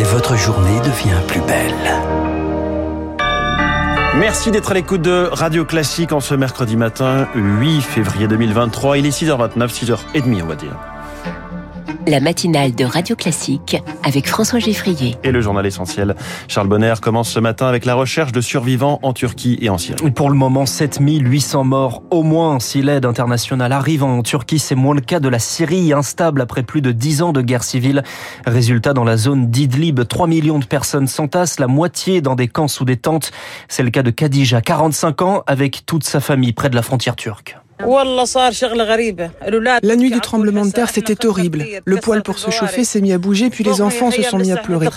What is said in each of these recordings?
et votre journée devient plus belle. Merci d'être à l'écoute de Radio Classique en ce mercredi matin, 8 février 2023. Il est 6h29, 6h30 on va dire la matinale de Radio Classique avec François Geffrier. Et le journal essentiel. Charles Bonner commence ce matin avec la recherche de survivants en Turquie et en Syrie. Pour le moment, 7800 morts au moins. Si l'aide internationale arrive en Turquie, c'est moins le cas de la Syrie, instable après plus de 10 ans de guerre civile. Résultat, dans la zone d'Idlib, 3 millions de personnes s'entassent, la moitié dans des camps sous des tentes. C'est le cas de Khadija, 45 ans, avec toute sa famille près de la frontière turque. La nuit du tremblement de terre, c'était horrible. Le poêle pour se chauffer s'est mis à bouger, puis les enfants se sont mis à pleurer.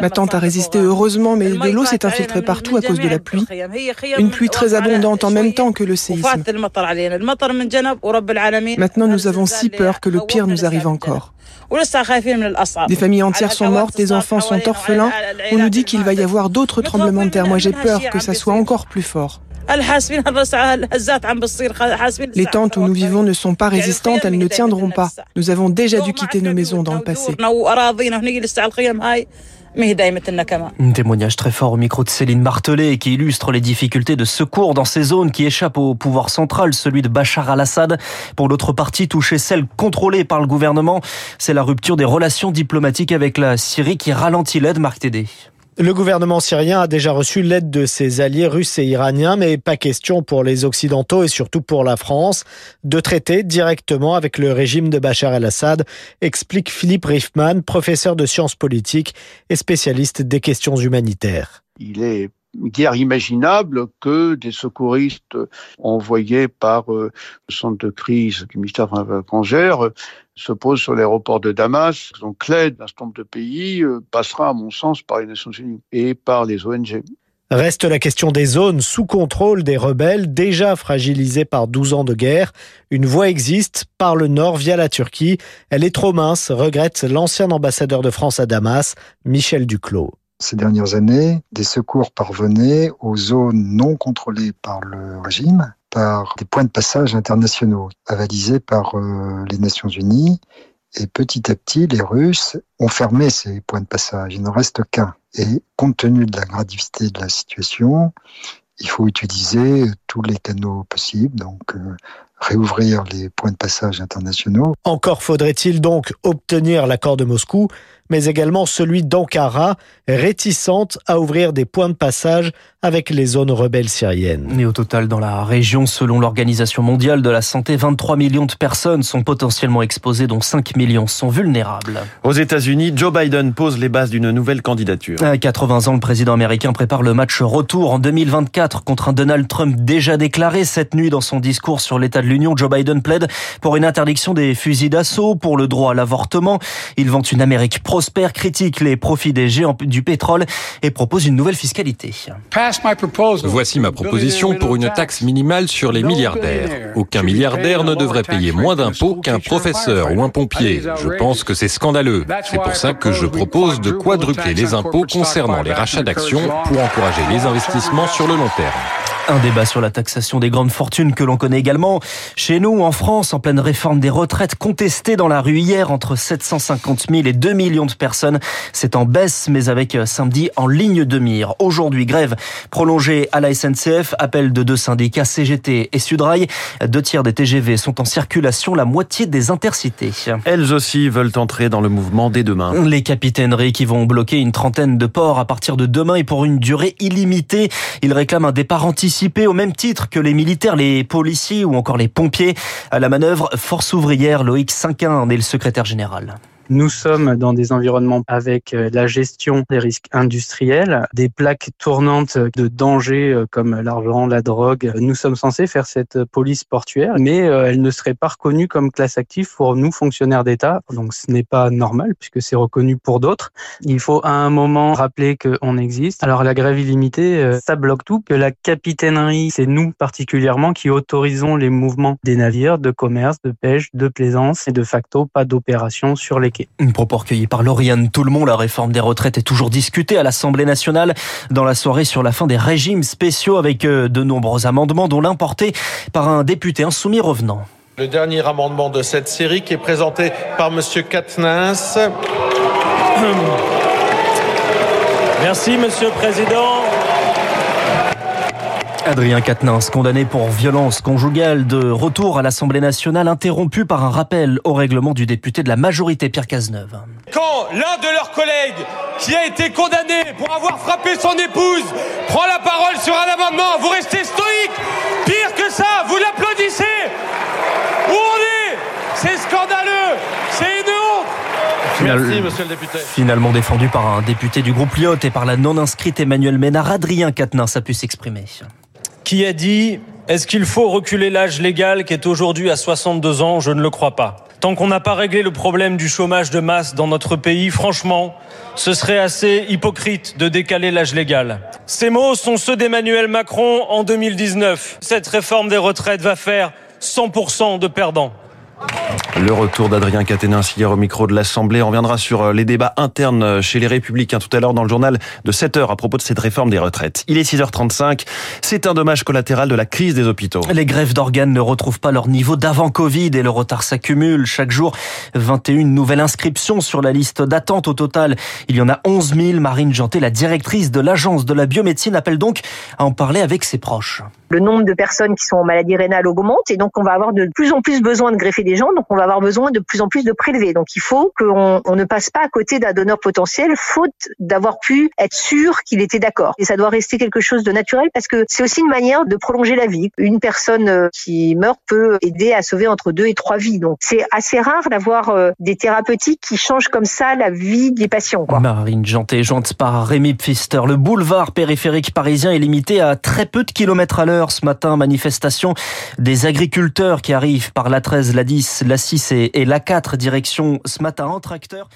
Ma tante a résisté heureusement, mais de l'eau s'est infiltrée partout à cause de la pluie. Une pluie très abondante en même temps que le séisme. Maintenant, nous avons si peur que le pire nous arrive encore. Des familles entières sont mortes, des enfants sont orphelins. On nous dit qu'il va y avoir d'autres tremblements de terre. Moi, j'ai peur que ça soit encore plus fort. Les tentes où nous vivons ne sont pas résistantes, elles ne tiendront pas. Nous avons déjà dû quitter nos maisons dans le passé. Un témoignage très fort au micro de Céline Martelet qui illustre les difficultés de secours dans ces zones qui échappent au pouvoir central, celui de Bachar al-Assad. Pour l'autre partie touchée, celle contrôlée par le gouvernement, c'est la rupture des relations diplomatiques avec la Syrie qui ralentit l'aide, Marc Tédé. Le gouvernement syrien a déjà reçu l'aide de ses alliés russes et iraniens, mais pas question pour les Occidentaux et surtout pour la France de traiter directement avec le régime de Bachar el-Assad, explique Philippe Riffman, professeur de sciences politiques et spécialiste des questions humanitaires. Il est guère imaginable que des secouristes envoyés par euh, le centre de crise du ministère des Affaires étrangères euh, se posent sur l'aéroport de Damas. Donc l'aide d'un certain nombre de pays euh, passera, à mon sens, par les Nations Unies et par les ONG. Reste la question des zones sous contrôle des rebelles, déjà fragilisées par 12 ans de guerre. Une voie existe par le nord via la Turquie. Elle est trop mince, regrette l'ancien ambassadeur de France à Damas, Michel Duclos. Ces dernières années, des secours parvenaient aux zones non contrôlées par le régime, par des points de passage internationaux avalisés par euh, les Nations Unies. Et petit à petit, les Russes ont fermé ces points de passage. Il n'en reste qu'un. Et compte tenu de la gravité de la situation, il faut utiliser tous les canaux possibles, donc euh, réouvrir les points de passage internationaux. Encore faudrait-il donc obtenir l'accord de Moscou, mais également celui d'Ankara, réticente à ouvrir des points de passage avec les zones rebelles syriennes. Et au total, dans la région, selon l'Organisation mondiale de la santé, 23 millions de personnes sont potentiellement exposées, dont 5 millions sont vulnérables. Aux États-Unis, Joe Biden pose les bases d'une nouvelle candidature. À 80 ans, le président américain prépare le match retour en 2024 contre un Donald Trump déjà déclaré cette nuit dans son discours sur l'état de l'Union. Joe Biden plaide pour une interdiction des fusils d'assaut, pour le droit à l'avortement. Il vante une Amérique prospère, critique les profits des géants du pétrole et propose une nouvelle fiscalité. Voici ma proposition pour une taxe minimale sur les milliardaires. Aucun milliardaire ne devrait payer moins d'impôts qu'un professeur ou un pompier. Je pense que c'est scandaleux. C'est pour ça que je propose de quadrupler les impôts concernant les rachats d'actions pour encourager les investissements sur le long terme. Un débat sur la taxation des grandes fortunes que l'on connaît également chez nous en France, en pleine réforme des retraites contestée dans la rue hier entre 750 000 et 2 millions de personnes. C'est en baisse, mais avec euh, samedi en ligne de mire. Aujourd'hui, grève prolongée à la SNCF, appel de deux syndicats CGT et Sudrail. Deux tiers des TGV sont en circulation, la moitié des intercités. Elles aussi veulent entrer dans le mouvement dès demain. Les capitaineries qui vont bloquer une trentaine de ports à partir de demain et pour une durée illimitée. Ils réclament un départ anticipé au même titre que les militaires, les policiers ou encore les pompiers à la manœuvre Force ouvrière. Loïc Cinquin en est le secrétaire général. Nous sommes dans des environnements avec euh, la gestion des risques industriels, des plaques tournantes de danger euh, comme l'argent, la drogue. Nous sommes censés faire cette police portuaire, mais euh, elle ne serait pas reconnue comme classe active pour nous, fonctionnaires d'État. Donc ce n'est pas normal puisque c'est reconnu pour d'autres. Il faut à un moment rappeler qu'on existe. Alors la grève illimitée, ça bloque tout, que la capitainerie, c'est nous particulièrement qui autorisons les mouvements des navires de commerce, de pêche, de plaisance et de facto pas d'opération sur les une propos recueilli par Lauriane Toulmont. La réforme des retraites est toujours discutée à l'Assemblée nationale dans la soirée sur la fin des régimes spéciaux avec euh, de nombreux amendements dont l'un porté par un député insoumis revenant. Le dernier amendement de cette série qui est présenté par Monsieur Katnins Merci, Monsieur le Président. Adrien Quatennens, condamné pour violence conjugale, de retour à l'Assemblée nationale, interrompu par un rappel au règlement du député de la majorité Pierre Cazeneuve. Quand l'un de leurs collègues, qui a été condamné pour avoir frappé son épouse, prend la parole sur un amendement, vous restez stoïque. Pire que ça, vous l'applaudissez. Où on est? C'est scandaleux. C'est une honte. Merci, monsieur le député. Finalement défendu par un député du groupe Lyot et par la non-inscrite Emmanuel Ménard, Adrien Quatennens a pu s'exprimer qui a dit est-ce qu'il faut reculer l'âge légal qui est aujourd'hui à 62 ans? Je ne le crois pas. Tant qu'on n'a pas réglé le problème du chômage de masse dans notre pays, franchement, ce serait assez hypocrite de décaler l'âge légal. Ces mots sont ceux d'Emmanuel Macron en 2019. Cette réforme des retraites va faire 100% de perdants. Le retour d'Adrien Quatennens hier au micro de l'Assemblée. On reviendra sur euh, les débats internes euh, chez les Républicains tout à l'heure dans le journal de 7 heures à propos de cette réforme des retraites. Il est 6h35. C'est un dommage collatéral de la crise des hôpitaux. Les grèves d'organes ne retrouvent pas leur niveau d'avant Covid et le retard s'accumule. Chaque jour, 21 nouvelles inscriptions sur la liste d'attente. Au total, il y en a 11 000. Marine Janté, la directrice de l'agence de la biomédecine, appelle donc à en parler avec ses proches. Le nombre de personnes qui sont en maladie rénale augmente et donc on va avoir de plus en plus besoin de greffer des gens. Donc on va avoir besoin de plus en plus de prélevés. Donc il faut qu'on on ne passe pas à côté d'un donneur potentiel faute d'avoir pu être sûr qu'il était d'accord. Et ça doit rester quelque chose de naturel parce que c'est aussi une manière de prolonger la vie. Une personne euh, qui meurt peut aider à sauver entre deux et trois vies. Donc c'est assez rare d'avoir euh, des thérapeutiques qui changent comme ça la vie des patients. Quoi. Marine Janté, jointe par Rémi Pfister. Le boulevard périphérique parisien est limité à très peu de kilomètres à l'heure ce matin. Manifestation des agriculteurs qui arrivent par la 13, la 10, la 6 et, et l'A4 direction ce matin en tracteur.